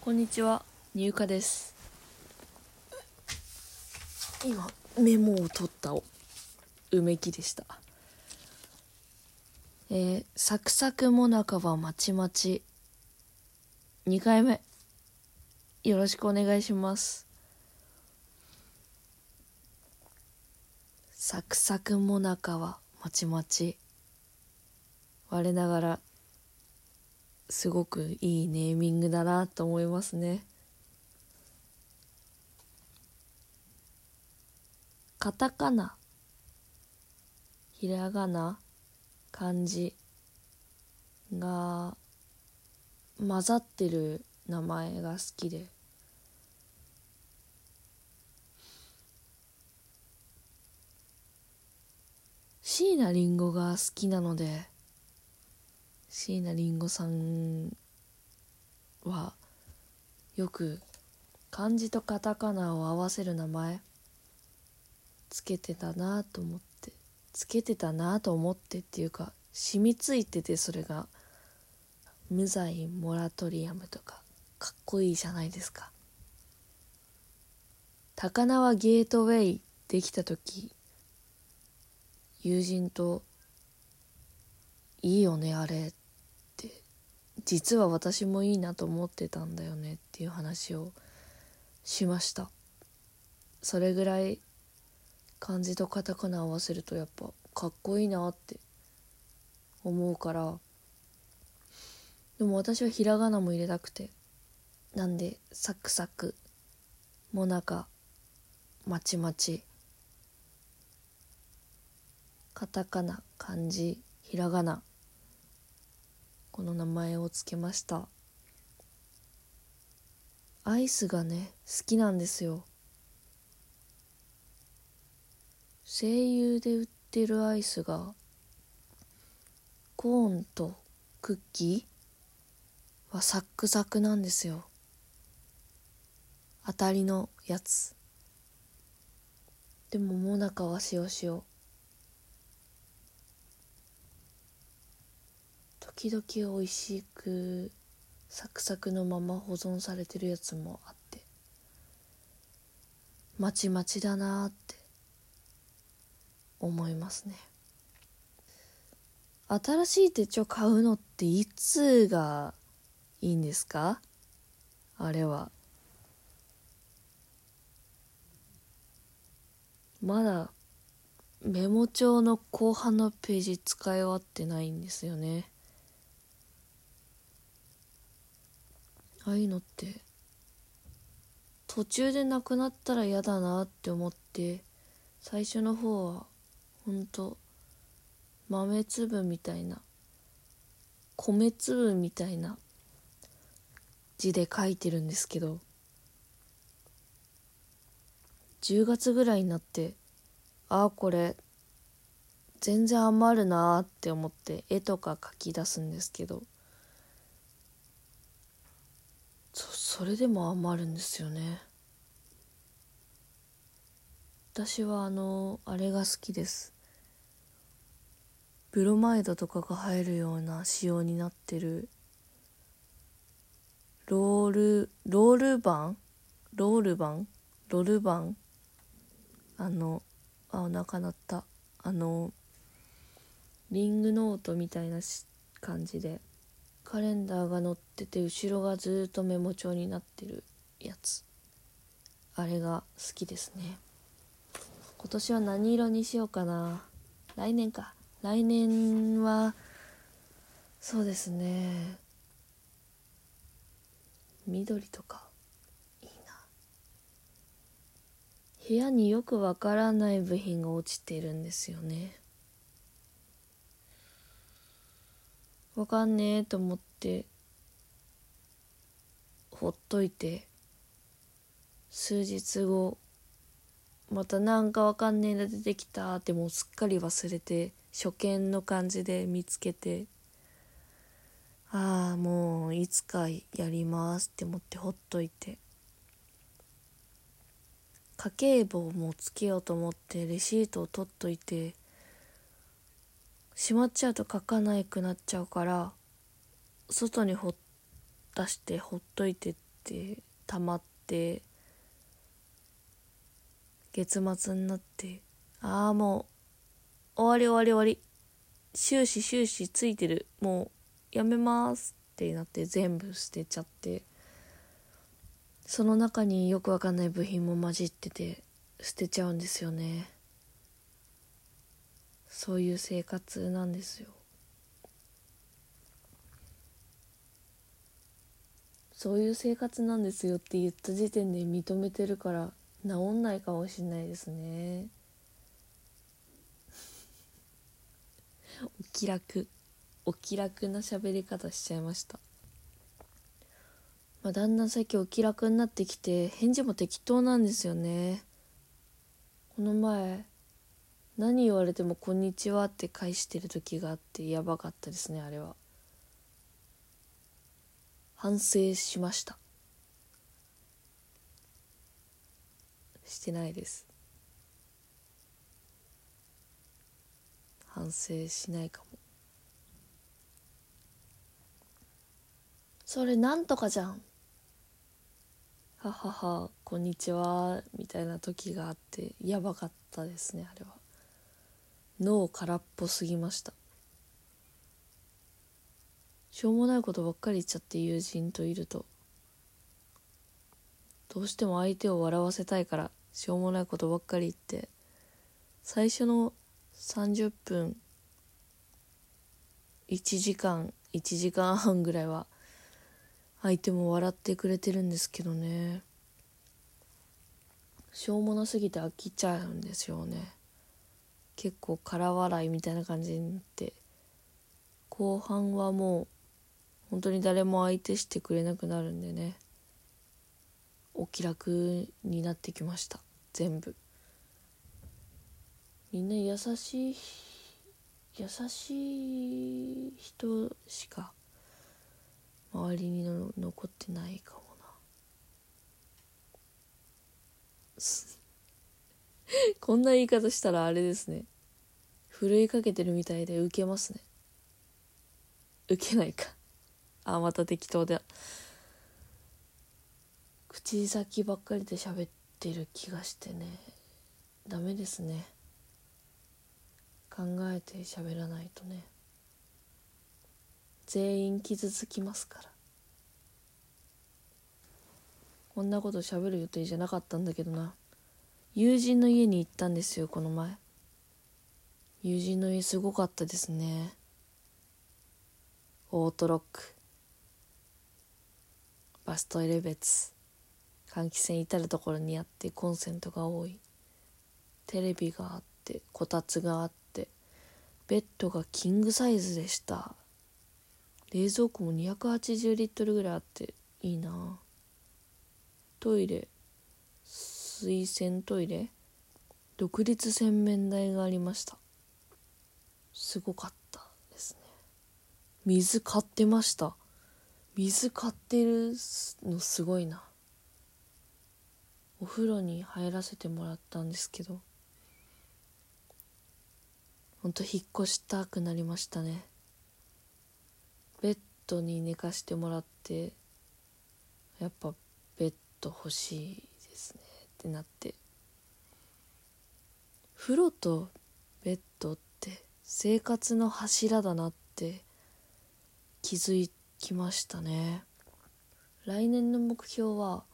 こんにちは、入荷です。今、メモを取った梅木でした。えー、サクサクもなかはまちまち。2回目。よろしくお願いします。サクサクもなかはまちまち。我ながらすごくいいネーミングだなと思いますね。カタカナ。ひらがな。漢字が混ざってる名前が好きで。椎名林檎が好きなので。椎名林檎さんはよく漢字とカタカナを合わせる名前つけてたなと思ってつけてたなと思ってっていうか染みついててそれが無罪モラトリアムとかかっこいいじゃないですか。高輪ゲートウェイできた時友人と「いいよねあれ」って。実は私もいいなと思ってたんだよねっていう話をしました。それぐらい漢字とカタカナ合わせるとやっぱかっこいいなって思うから。でも私はひらがなも入れたくて。なんでサクサクもなかまちまち。カタカナ漢字ひらがな。この名前を付けました。アイスがね好きなんですよ。声優で売ってるアイスがコーンとクッキーはサックサクなんですよ。当たりのやつ。でももなかは塩塩時々美味しくサクサクのまま保存されてるやつもあってまちまちだなって思いますね。新しい手帳買うのっていつがいいんですか？あれは。まだメモ帳の後半のページ使い終わってないんですよね。ああいうのって途中でなくなったら嫌だなって思って最初の方はほんと豆粒みたいな米粒みたいな字で書いてるんですけど10月ぐらいになってああこれ全然余るなーって思って絵とか描き出すんですけどそそれでも余るんですよね。私はあのあれが好きです。ブロマイドとかが入るような仕様になってる。ロールロール板ロール板ロール板あのあお腹鳴った。あのリングノートみたいな感じで。カレンダーが載ってて後ろがずっとメモ帳になってるやつ。あれが好きですね。今年は何色にしようかな。来年か。来年はそうですね。緑とか。いいな。部屋によくわからない部品が落ちてるんですよね。わかんねえと思ってほっといて数日後またなんかわかんねえの出てきたってもうすっかり忘れて初見の感じで見つけてああもういつかやりますって思ってほっといて家計簿もつけようと思ってレシートを取っといてしまっちゃうと書かなくなっちゃうから外にほ出してほっといてって溜まって月末になってああもう終わり終わり終わり。終始終始ついてる。もうやめますってなって全部捨てちゃって。その中によくわかんない部品も混じってて捨てちゃうんですよね。そういう生活なんですよ。そういう生活なんですよって言った時点で認めてるから治んないかもしんないですね。お気楽。お気楽な喋り方しちゃいました。まあ、だんだん最近お気楽になってきて返事も適当なんですよね。この前何言われても「こんにちは」って返してる時があってやばかったですねあれは。反省しました。してないです。反省しないかも。それなんとかじゃん。はははこんにちはみたいな時があってやばかったですねあれは。脳空っぽすぎました。しょうもないことばっかり言っちゃって友人といるとどうしても相手を笑わせたいからしょうもないことばっかり言って最初の30分1時間1時間半ぐらいは相手も笑ってくれてるんですけどね。しょうもなすぎて飽きちゃうんですよね。結構空笑いみたいな感じになって後半はもう本当に誰も相手してくれなくなるんでね。お気楽になってきました。全部。みんな優しい優しい人しか周りにの残ってないかもな。こんな言い方したらあれですね。ふるいかけてるみたいでウケますね。ウケないか。あまた適当だ口先ばっかりで喋ってる気がしてね。ダメですね。考えて喋らないとね。全員傷つきますから。こんなこと喋る予定じゃなかったんだけどな。友人の家に行ったんですよこの前。友人の家すごかったですね。オートロック。バストイレ別換気扇至る所にあってコンセントが多い。テレビがあってこたつがあってベッドがキングサイズでした。冷蔵庫も280リットルぐらいあっていいな。トイレ水洗トイレ？独立洗面台がありました。すごかったですね。水買ってました。水買ってるのすごいな。お風呂に入らせてもらったんですけど。ほんと引っ越したくなりましたね。ベッドに寝かしてもらってやっぱベッド欲しい。ってなって。風呂とベッドって生活の柱だなって気づきましたね。来年の目標は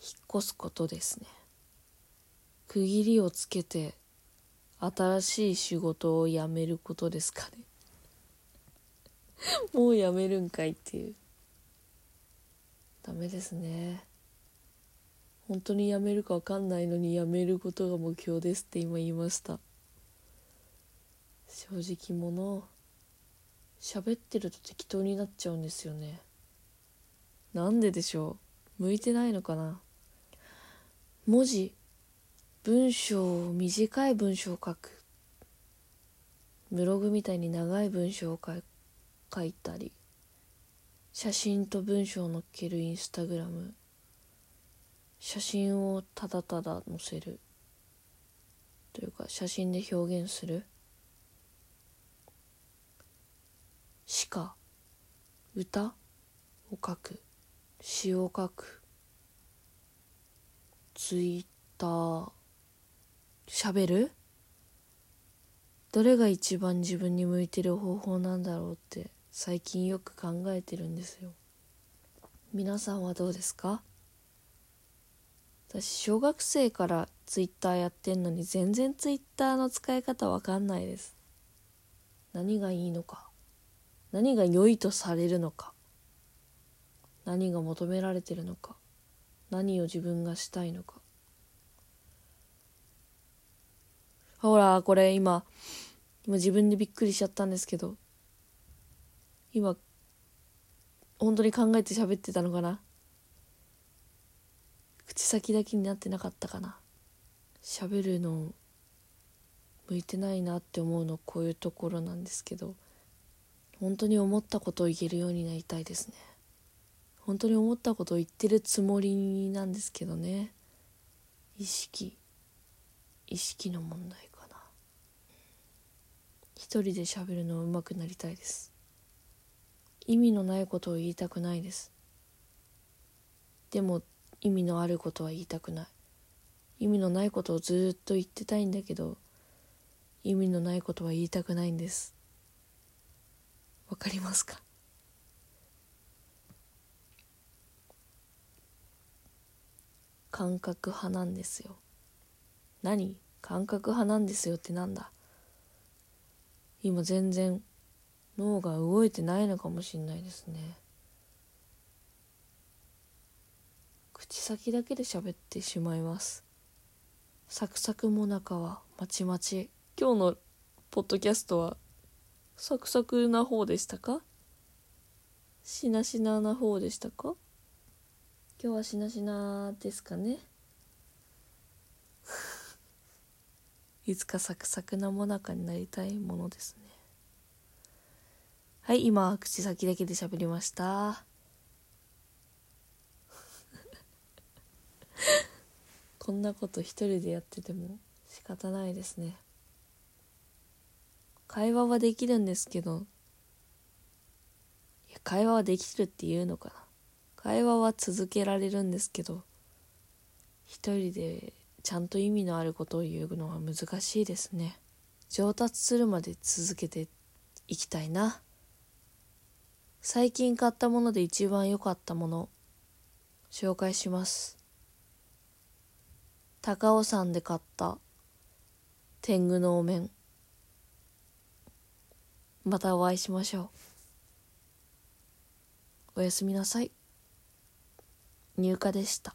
引っ越すことですね。区切りをつけて新しい仕事を辞めることですかね。もう辞めるんかいっていう。ダメですね。本当に辞めるか分かんないのに辞めることが目標ですって今言いました。正直者喋ってると適当になっちゃうんですよね。なんででしょう？向いてないのかな？文字文章短い文章を書く。ブログみたいに長い文章を書いたり。写真と文章を載っけるインスタグラム。写真をただただ載せる。というか写真で表現する。詩歌。歌を書く。詩を書く。ツイッター。喋る？どれが一番自分に向いてる方法なんだろうって最近よく考えてるんですよ。皆さんはどうですか？私小学生からツイッターやってんのに全然ツイッターの使い方わかんないです。何がいいのか。何が良いとされるのか。何が求められてるのか。何を自分がしたいのか。ほらこれ今今自分でびっくりしちゃったんですけど。今本当に考えて喋ってたのかな。口先だけになってなかったかな。喋るの向いてないなって思うのこういうところなんですけど本当に思ったことを言えるようになりたいですね。本当に思ったことを言ってるつもりなんですけどね。意識。意識の問題かな。一人で喋るの上手くなりたいです。意味のないことを言いたくないです。でも意味のあることは言いたくない。意味のないことをずっと言ってたいんだけど意味のないことは言いたくないんです。わかりますか？感覚派なんですよ。何？感覚派なんですよってなんだ？今全然脳が動いてないのかもしんないですね。口先だけで喋ってしまいます。サクサクもなかはまちまち。今日のポッドキャストはサクサクな方でしたか？しなしなな方でしたか？今日はしなしなですかね。いつかサクサクなもなかになりたいものですね。はい今口先だけで喋りました。こんなこと一人でやってても仕方ないですね。会話はできるんですけどいや会話はできるっていうのかな。会話は続けられるんですけど一人でちゃんと意味のあることを言うのは難しいですね。上達するまで続けていきたいな。最近買ったもので一番良かったもの紹介します。高尾山で買った。天狗のお面。またお会いしましょう。おやすみなさい。入荷でした。